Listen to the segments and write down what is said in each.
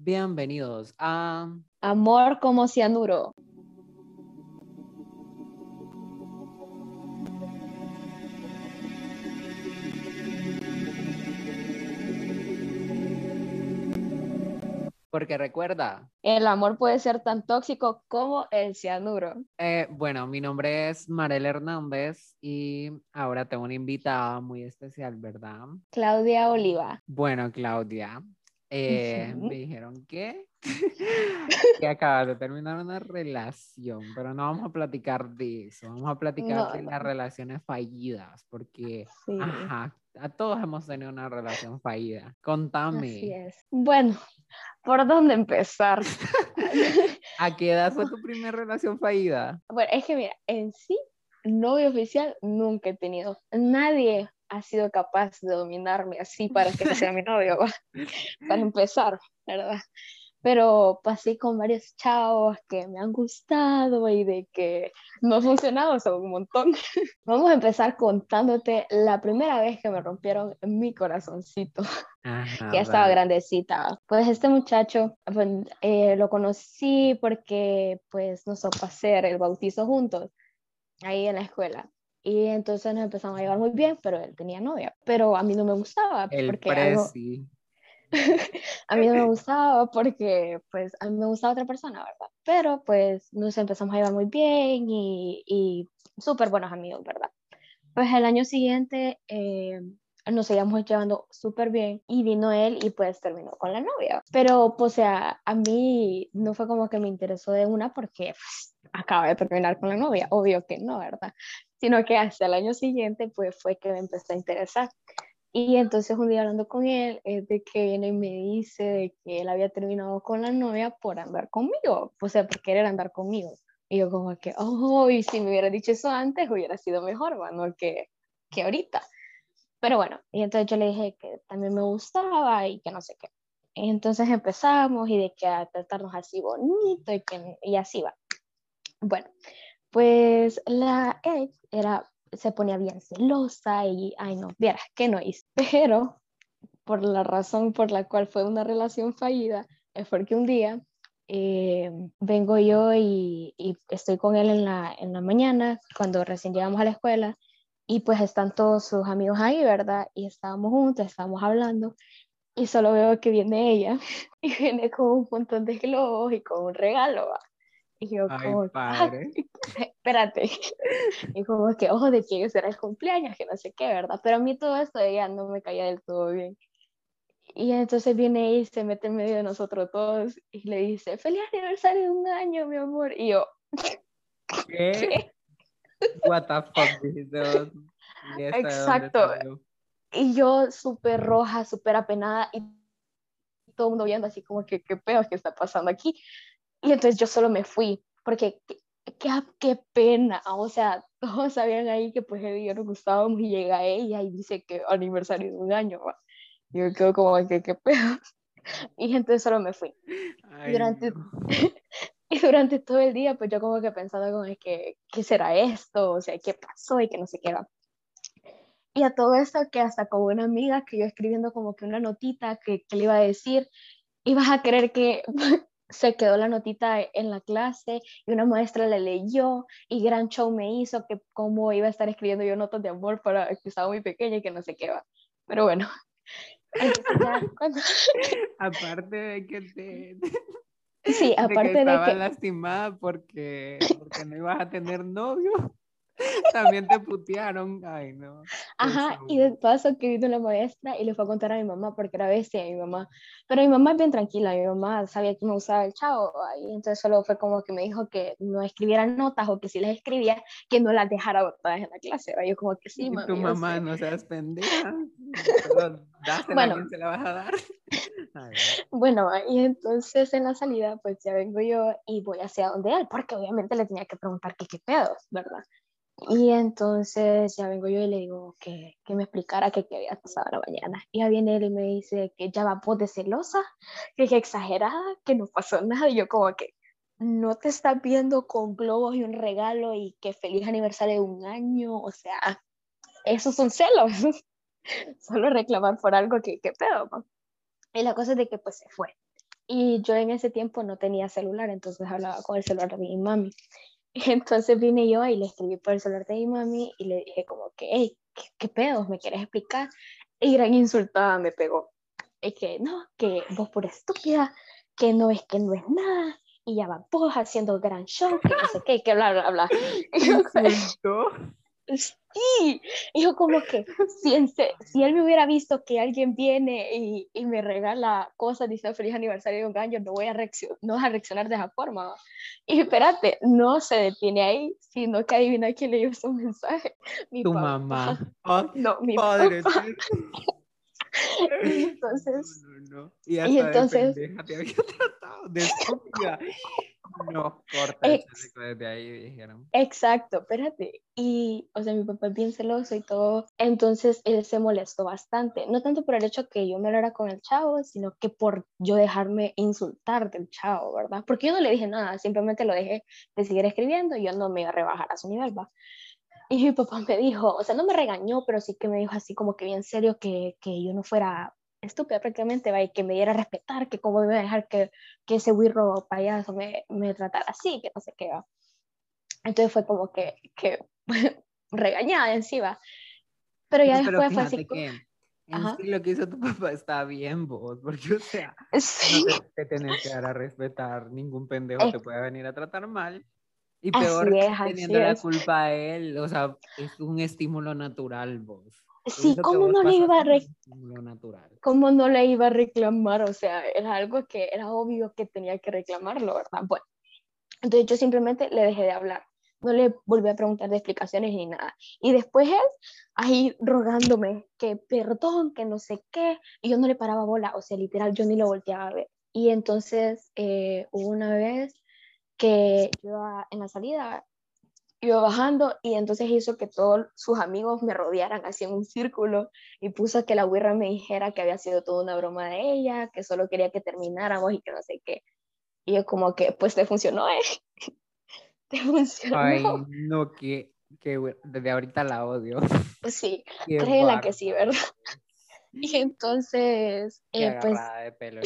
Bienvenidos a Amor como cianuro. Porque recuerda. El amor puede ser tan tóxico como el cianuro. Eh, bueno, mi nombre es Marel Hernández y ahora tengo una invitada muy especial, ¿verdad? Claudia Oliva. Bueno, Claudia, eh, me dijeron que, que acabas de terminar una relación, pero no vamos a platicar de eso, vamos a platicar de las relaciones fallidas, porque ajá, a todos hemos tenido una relación fallida. Contame. Así es. Bueno, ¿por dónde empezar? ¿A qué edad fue tu primera relación fallida? Bueno, es que mira, en sí, novio oficial nunca he tenido. Nadie ha sido capaz de dominarme así para que sea mi novio, para empezar, ¿verdad? Pero pasé con varios chavos que me han gustado y de que no ha funcionado, son un montón. Vamos a empezar contándote la primera vez que me rompieron mi corazoncito, que ya estaba grandecita. Pues este muchacho pues, eh, lo conocí porque pues nos tocó hacer el bautizo juntos ahí en la escuela. Y entonces nos empezamos a llevar muy bien, pero él tenía novia. Pero a mí no me gustaba. El porque presi. a mí no me gustaba porque, pues, a mí me gustaba otra persona, ¿verdad? Pero, pues, nos empezamos a llevar muy bien y, y súper buenos amigos, ¿verdad? Pues el año siguiente eh, nos seguíamos llevando súper bien y vino él y pues terminó con la novia. Pero, pues, o sea, a mí no fue como que me interesó de una porque pues, acaba de terminar con la novia, obvio que no, ¿verdad? Sino que hasta el año siguiente pues fue que me empezó a interesar. Y entonces un día hablando con él, es de que viene y me dice de que él había terminado con la novia por andar conmigo, o sea, por querer andar conmigo. Y yo como que, oh, y si me hubiera dicho eso antes, hubiera sido mejor, bueno, que, que ahorita. Pero bueno, y entonces yo le dije que también me gustaba y que no sé qué. Y entonces empezamos y de que a tratarnos así bonito y, que, y así va. Bueno, pues la ex era, se ponía bien celosa y, ay no, vieras que no hice. Pero por la razón por la cual fue una relación fallida, es porque un día eh, vengo yo y, estoy con él en la, en la mañana, cuando recién llegamos a la escuela, y pues están todos sus amigos ahí, ¿verdad? Y estábamos juntos, estábamos hablando, y solo veo que viene ella, y viene con un montón de globos y con un regalo, ¿va? Y yo como, padre. espérate. Y como que, ojo, de que será el cumpleaños, que no sé qué, ¿verdad? Pero a mí todo esto ella no me caía del todo bien. Y entonces viene y se mete en medio de nosotros todos y le dice, feliz aniversario de un año, mi amor. Y yo, ¿qué? ¿Qué? What the fuck, Exacto. Y yo súper roja, súper apenada y todo el mundo viendo así como que, ¿qué pedo que está pasando aquí? Y entonces yo solo me fui, porque qué, qué, pena, o sea, todos sabían ahí que pues él y yo nos gustábamos y llega ella y dice que aniversario de un año, ¿va? Yo quedo como que qué pedo. Y entonces solo me fui. y, durante, no. y durante todo el día, pues yo como que pensando como que, ¿qué será esto? O sea, ¿qué pasó? Y que no sé qué va. Y a todo esto que hasta con una amiga que yo escribiendo como que una notita que, que le iba a decir, ibas a creer que se quedó la notita en la clase y una maestra la leyó y gran show me hizo que cómo iba a estar escribiendo yo notas de amor para que estaba muy pequeña y que no sé qué va. Pero bueno. aparte de que te... Sí, aparte de, que, estaba lastimada porque, porque no ibas a tener novio. También te putearon, ay no. Ajá, y de paso que vino la maestra y le fue a contar a mi mamá porque era bestia mi mamá. Pero mi mamá es bien tranquila, mi mamá sabía que me usaba el chavo, y entonces solo fue como que me dijo que no escribiera notas o que si las escribía, que no las dejara botadas en la clase. Yo como que sí, mami. tu mamá no seas pendeja. Dásela bueno, se la vas a dar. Ay. Bueno, y entonces en la salida, pues ya vengo yo y voy hacia donde él, porque obviamente le tenía que preguntar que qué pedos, ¿verdad? Y entonces ya vengo yo y le digo que, que me explicara qué había pasado la mañana. Y ya viene él y me dice que ya va pues de celosa, que es exagerada, que no pasó nada. Y yo como que no te estás viendo con globos y un regalo y que feliz aniversario de un año. O sea, esos son celos. Solo reclamar por algo que, que pedo. Y la cosa es de que pues se fue. Y yo en ese tiempo no tenía celular, entonces hablaba con el celular de mi mami. Entonces vine yo y le escribí por el celular de mi mami y le dije como que, hey, ¿qué, qué pedos? ¿Me quieres explicar? Y gran insultada me pegó. Y que no, que vos por estúpida, que no es que no es nada, y ya va vos haciendo gran show, que no sé qué, que bla, bla, bla. Sí, y yo como que si, si él me hubiera visto que alguien viene y, y me regala cosas, dice feliz aniversario de un año, no voy a reaccionar, no vas a reaccionar de esa forma. Y espérate, no se detiene ahí, sino que adivina quién le dio su mensaje. Mi tu mamá. no, mi padre. Y entonces, no, no, Y, y entonces, de pendeja te había tratado de estúpida. No, corta Ex desde ahí dijeron. Exacto, espérate. Y, o sea, mi papá es bien celoso y todo. Entonces él se molestó bastante. No tanto por el hecho que yo me hablara con el chavo, sino que por yo dejarme insultar del chavo, ¿verdad? Porque yo no le dije nada, simplemente lo dejé de seguir escribiendo y yo no me iba a rebajar a su nivel, ¿va? Y mi papá me dijo, o sea, no me regañó, pero sí que me dijo así como que bien serio que, que yo no fuera estúpida prácticamente, ¿va? y que me diera a respetar, que cómo iba a dejar que, que ese wirro payaso me, me tratara así, que no sé qué va. Entonces fue como que, que regañada encima. Pero ya después fue así. Que... En lo que hizo tu papá está bien vos, porque o sea, no te, te, tenés que dar a respetar, ningún pendejo te puede venir a tratar mal. Y peor teniendo la culpa a él, o sea, es un estímulo natural vos. Sí, ¿cómo no le iba a reclamar? ¿Cómo no le iba a reclamar? O sea, era algo que era obvio que tenía que reclamarlo, ¿verdad? Bueno, entonces yo simplemente le dejé de hablar. No le volví a preguntar de explicaciones ni nada. Y después él, ahí rogándome que perdón, que no sé qué, y yo no le paraba bola, o sea, literal, yo ni lo volteaba a ver. Y entonces eh, hubo una vez que yo en la salida iba bajando y entonces hizo que todos sus amigos me rodearan así en un círculo y puso que la güera me dijera que había sido toda una broma de ella, que solo quería que termináramos y que no sé qué. Y yo como que, pues te funcionó, ¿eh? te funcionó. Ay, no, que, que desde ahorita la odio. Sí, créela que sí, ¿verdad? Y entonces, eh, pues... De pelo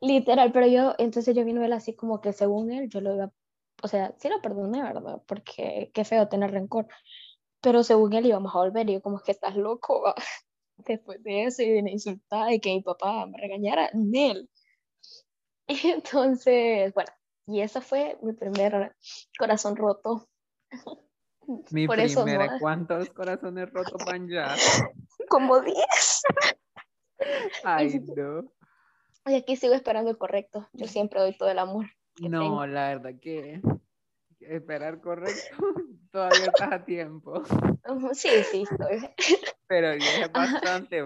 literal, pero yo, entonces yo vino él así como que según él, yo lo iba o sea, sí lo perdoné, ¿verdad? Porque qué feo tener rencor. Pero según él íbamos a volver y yo como que estás loco, después de eso y de insultar y que mi papá me regañara, él. Entonces, bueno, y eso fue mi primer corazón roto. Mi Por primera, ¿cuántos corazones rotos van ya? Como 10. Ay, no. Y aquí sigo esperando el correcto. Yo siempre doy todo el amor. No, la verdad que esperar correcto, todavía estás a tiempo. Sí, sí, estoy. Pero es bastante,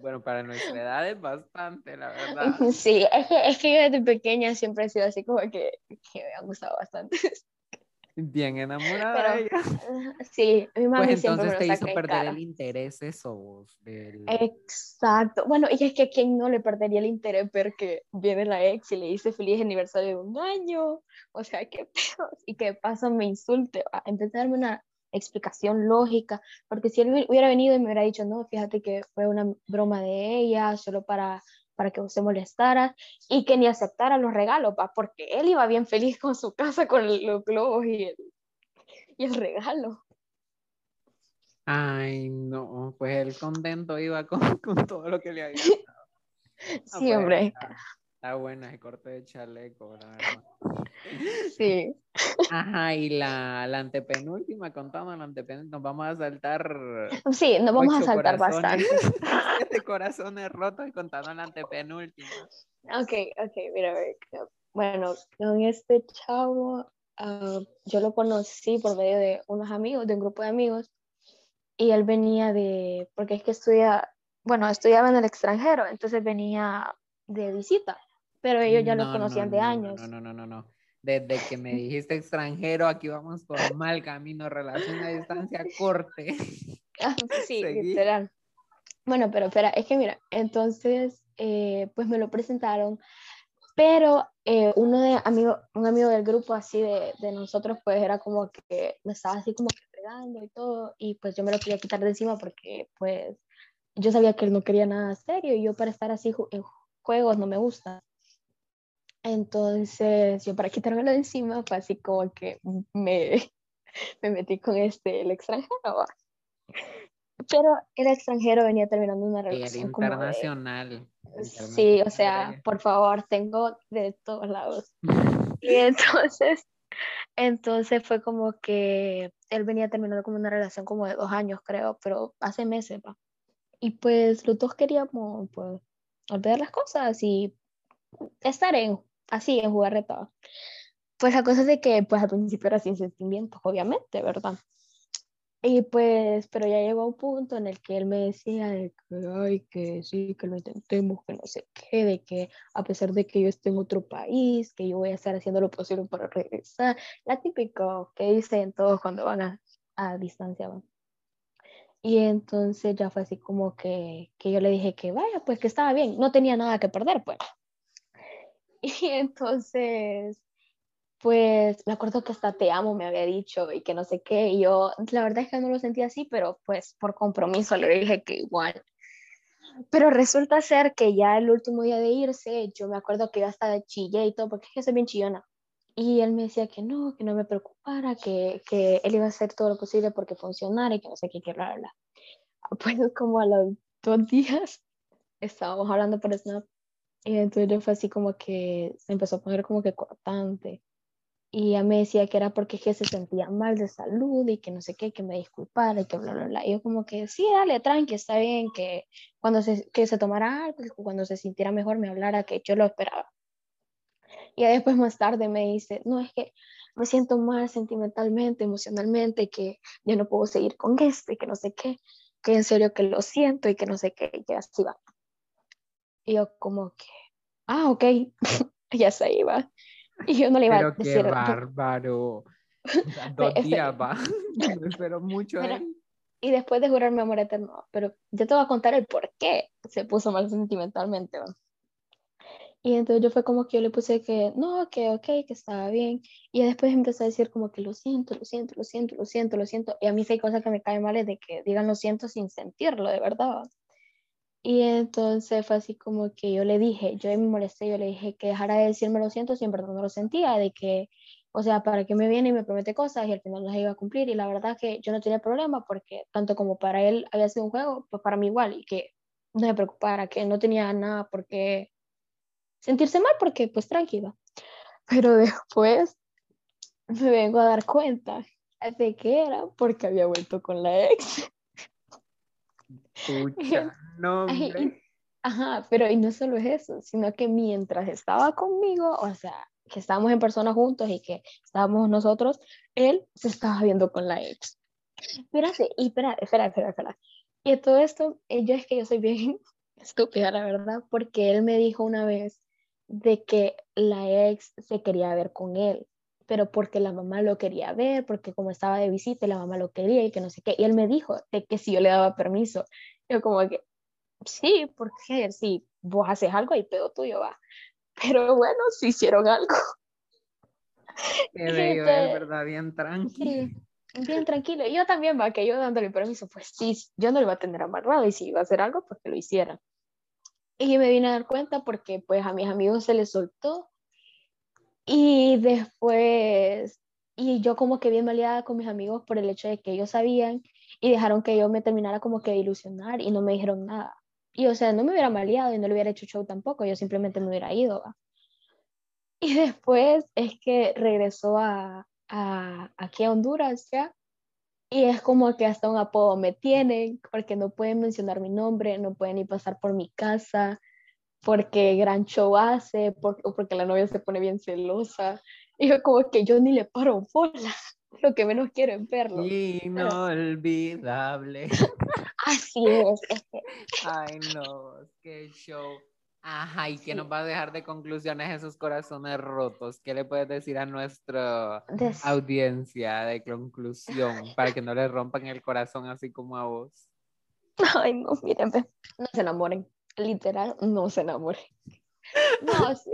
bueno, para nuestra edad es bastante, la verdad. Sí, es que, es que yo desde pequeña siempre he sido así como que, que me ha gustado bastante. Bien enamorada ella. Sí, mi mamá pues entonces te hizo perder el interés eso. Exacto. Bueno, y es que a quién no le perdería el interés ver que viene la ex y le dice feliz aniversario de un año. O sea, qué pedo. Y que pasa me insulte. En vez de darme una explicación lógica, porque si él hubiera venido y me hubiera dicho, no, fíjate que fue una broma de ella, solo para para que se molestara y que ni aceptara los regalos, ¿pa? porque él iba bien feliz con su casa, con los globos y el, y el regalo. Ay, no, pues él contento iba con, con todo lo que le había dado. Sí, hombre. Está buena ese corte de chaleco, la verdad. Sí. Ajá, y la, la antepenúltima, contando la antepenúltima, nos vamos a saltar. Sí, nos vamos a saltar bastante. Siete corazones rotos y contando la antepenúltima. Ok, ok, mira, a ver. Bueno, con este chavo, ah, yo lo conocí por medio de unos amigos, de un grupo de amigos, y él venía de, porque es que estudia, bueno, estudiaba en el extranjero, entonces venía de visita pero ellos ya lo conocían de años. No, no, no, no, no. Desde que me dijiste extranjero, aquí vamos por mal camino, relación a distancia, corte. Ah, sí, literal. Bueno, pero espera, es que mira, entonces, eh, pues me lo presentaron, pero eh, uno de amigo, un amigo del grupo así de, de, nosotros, pues era como que me estaba así como que pegando y todo, y pues yo me lo quería quitar de encima porque pues yo sabía que él no quería nada serio y yo para estar así en juegos no me gusta. Entonces, yo para quitármelo de encima, fue así como que me, me metí con este, el extranjero. Pero el extranjero venía terminando una relación. internacional. Sí, o sea, por favor, tengo de todos lados. y entonces, entonces fue como que él venía terminando como una relación como de dos años, creo, pero hace meses, va. Y pues los dos queríamos, pues, olvidar las cosas y estar en, así, en jugar todo. Pues la cosa es de que, pues al principio era sin sentimientos, obviamente, ¿verdad? Y pues, pero ya llegó un punto en el que él me decía de que, ay, que sí, que lo intentemos, que no sé qué, de que a pesar de que yo esté en otro país, que yo voy a estar haciendo lo posible para regresar. La típico que dicen todos cuando van a, a distancia. Y entonces ya fue así como que, que yo le dije que vaya, pues que estaba bien, no tenía nada que perder, pues. Y entonces pues me acuerdo que hasta te amo me había dicho y que no sé qué, y yo la verdad es que no lo sentía así, pero pues por compromiso le dije que igual. Pero resulta ser que ya el último día de irse, yo me acuerdo que yo hasta chillé y todo, porque es que soy bien chillona. Y él me decía que no, que no me preocupara, que, que él iba a hacer todo lo posible porque funcionara y que no sé qué, que bla, bla, Pues como a los dos días estábamos hablando por Snap y entonces fue así como que se empezó a poner como que cortante y ella me decía que era porque que se sentía mal de salud y que no sé qué, que me disculpara y que bla, bla, bla. Y yo como que, sí, dale, tranqui, está bien, que cuando se, que se tomara algo, cuando se sintiera mejor me hablara, que yo lo esperaba. Y después más tarde me dice, no, es que me siento mal sentimentalmente, emocionalmente, que ya no puedo seguir con esto y que no sé qué, que en serio que lo siento y que no sé qué, y que así va. Y yo como que, ah, ok, ya se iba. Y yo no le iba Pero a decir. qué bárbaro. Dos días va. Me espero mucho. ¿eh? Y después de jurarme amor eterno, pero yo te voy a contar el por qué se puso mal sentimentalmente. Y entonces yo fue como que yo le puse que no, que ok, que estaba bien. Y después empecé a decir como que lo siento, lo siento, lo siento, lo siento, lo siento. Y a mí sí hay cosas que me caen mal es de que digan lo siento sin sentirlo, de verdad. Y entonces fue así como que yo le dije, yo me molesté, yo le dije que dejara de decirme lo siento si en verdad no lo sentía, de que, o sea, para que me viene y me promete cosas y al final las iba a cumplir. Y la verdad que yo no tenía problema porque tanto como para él había sido un juego, pues para mí igual y que no se preocupara, que no tenía nada por qué sentirse mal porque pues tranquila. Pero después me vengo a dar cuenta de que era porque había vuelto con la ex. Pucha, no, ajá, pero y no solo es eso, sino que mientras estaba conmigo, o sea, que estábamos en persona juntos y que estábamos nosotros, él se estaba viendo con la ex. Espérate, y espera, espera, espera, espera. Y todo esto, eh, yo es que yo soy bien estúpida, la verdad, porque él me dijo una vez de que la ex se quería ver con él pero porque la mamá lo quería ver, porque como estaba de visita, la mamá lo quería y que no sé qué. Y él me dijo de que si yo le daba permiso. Yo como que, sí, porque si vos haces algo y pedo tuyo va. Pero bueno, si hicieron algo. Qué bello, es verdad, bien tranquilo. bien tranquilo. Y yo también va, que yo dándole permiso, pues sí, yo no le iba a tener amarrado y si iba a hacer algo, pues que lo hiciera. Y me vine a dar cuenta porque pues a mis amigos se les soltó y después, y yo como que bien maleada con mis amigos por el hecho de que ellos sabían y dejaron que yo me terminara como que de ilusionar y no me dijeron nada. Y o sea, no me hubiera maleado y no le hubiera hecho show tampoco, yo simplemente me hubiera ido. Y después es que regresó a, a, aquí a Honduras ya. Y es como que hasta un apodo me tienen, porque no pueden mencionar mi nombre, no pueden ni pasar por mi casa, porque gran show hace, porque, o porque la novia se pone bien celosa. Y yo como que yo ni le paro bola, lo que menos quiero es verlo. Inolvidable. Así es. Ay, no, qué show. Ajá, ¿y qué nos va a dejar de conclusiones esos corazones rotos? ¿Qué le puedes decir a nuestra audiencia de conclusión para que no le rompan el corazón así como a vos? Ay, no, miren, no se enamoren literal, no se enamore. No, así,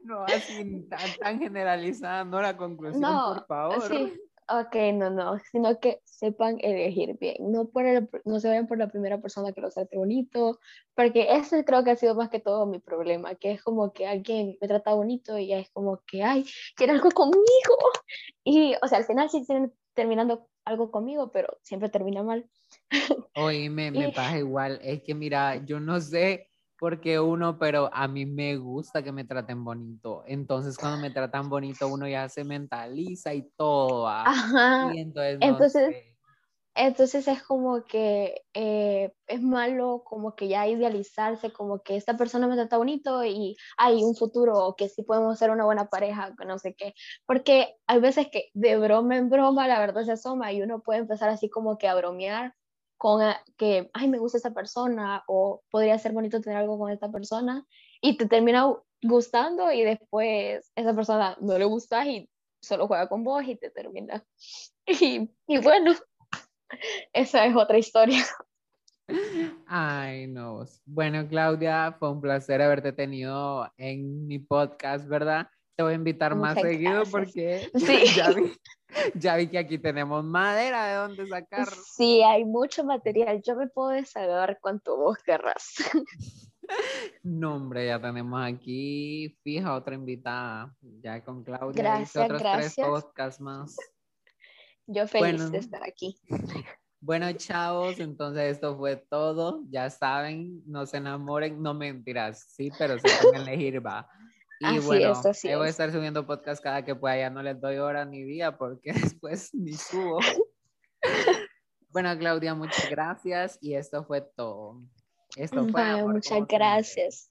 no, así tan, generalizada, no la conclusión, por favor. Sí, Ok, no, no, sino que sepan elegir bien, no, por no se vayan por la primera persona que lo trate bonito, porque ese creo que ha sido más que todo mi problema, que es como que alguien me trata bonito y es como que, ay, quiere algo conmigo. Y, o sea, al final sí terminando algo conmigo, pero siempre termina mal. Oye, me, me pasa igual, es que mira, yo no sé porque uno, pero a mí me gusta que me traten bonito. Entonces, cuando me tratan bonito, uno ya se mentaliza y todo. Ajá. entonces, entonces, es como que eh, es malo como que ya idealizarse, como que esta persona me trata bonito y hay un futuro, o que sí podemos ser una buena pareja, no sé qué. Porque hay veces que de broma en broma la verdad se asoma y uno puede empezar así como que a bromear con que, ay, me gusta esta persona o podría ser bonito tener algo con esta persona y te termina gustando y después esa persona no le gusta y solo juega con vos y te termina. Y, y bueno, esa es otra historia. Ay, no. Bueno, Claudia, fue un placer haberte tenido en mi podcast, ¿verdad? Te voy a invitar más seguido porque sí. ya, vi, ya vi que aquí tenemos madera de donde sacar. Sí, hay mucho material. Yo me puedo desahogar cuanto vos querrás. No, hombre, ya tenemos aquí fija otra invitada, ya con Claudia. Gracias, otros gracias. tres podcasts más. Yo feliz de estar aquí. Bueno, chavos, entonces esto fue todo. Ya saben, no se enamoren, no mentiras, sí, pero se pueden elegir, va. Y bueno, voy a estar subiendo podcast cada que pueda, ya no les doy hora ni día porque después ni subo. bueno, Claudia, muchas gracias y esto fue todo. Esto fue. muchas gracias.